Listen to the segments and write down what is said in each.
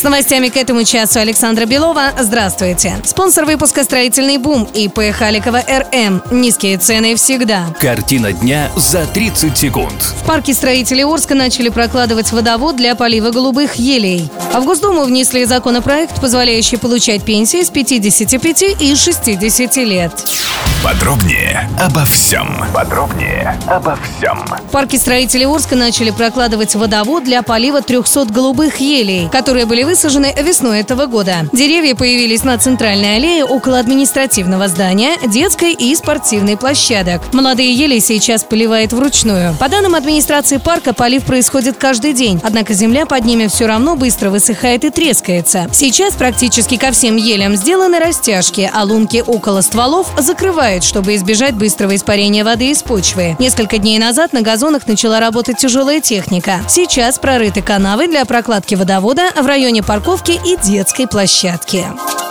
С новостями к этому часу Александра Белова. Здравствуйте. Спонсор выпуска «Строительный бум» ИП Халикова РМ. Низкие цены всегда. Картина дня за 30 секунд. В парке строителей Орска начали прокладывать водовод для полива голубых елей. А в Госдуму внесли законопроект, позволяющий получать пенсии с 55 и 60 лет. Подробнее обо всем. Подробнее обо всем. В парке строителей Орска начали прокладывать водовод для полива 300 голубых елей, которые были высажены весной этого года. Деревья появились на центральной аллее около административного здания, детской и спортивной площадок. Молодые ели сейчас поливает вручную. По данным администрации парка, полив происходит каждый день, однако земля под ними все равно быстро высыхает и трескается. Сейчас практически ко всем елям сделаны растяжки, а лунки около стволов закрывают, чтобы избежать быстрого испарения воды из почвы. Несколько дней назад на газонах начала работать тяжелая техника. Сейчас прорыты канавы для прокладки водовода в районе парковки и детской площадки.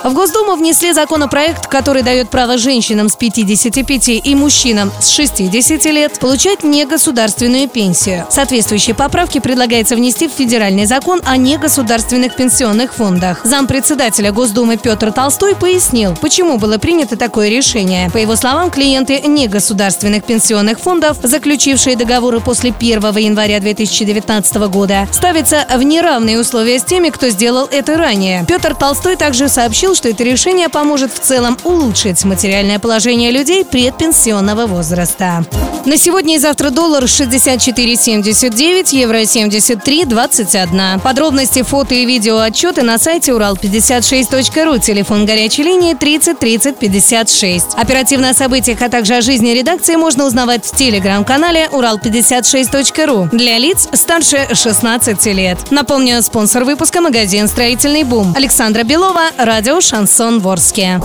В Госдуму внесли законопроект, который дает право женщинам с 55 и мужчинам с 60 лет получать негосударственную пенсию. Соответствующие поправки предлагается внести в федеральный закон о негосударственных пенсионных фондах. Зампредседателя Госдумы Петр Толстой пояснил, почему было принято такое решение. По его словам, клиенты негосударственных пенсионных фондов, заключившие договоры после 1 января 2019 года, ставятся в неравные условия с теми, кто сделал это ранее. Петр Толстой также сообщил, что это решение поможет в целом улучшить материальное положение людей предпенсионного возраста. На сегодня и завтра доллар 64,79, евро 73,21. Подробности, фото и видео отчеты на сайте урал56.ру. Телефон горячей линии 30 30 56. Оперативно о событиях, а также о жизни редакции можно узнавать в телеграм-канале урал56.ру для лиц старше 16 лет. Напомню, спонсор выпуска магазин «Строительный бум». Александра Белова, радио «Шансон Ворске».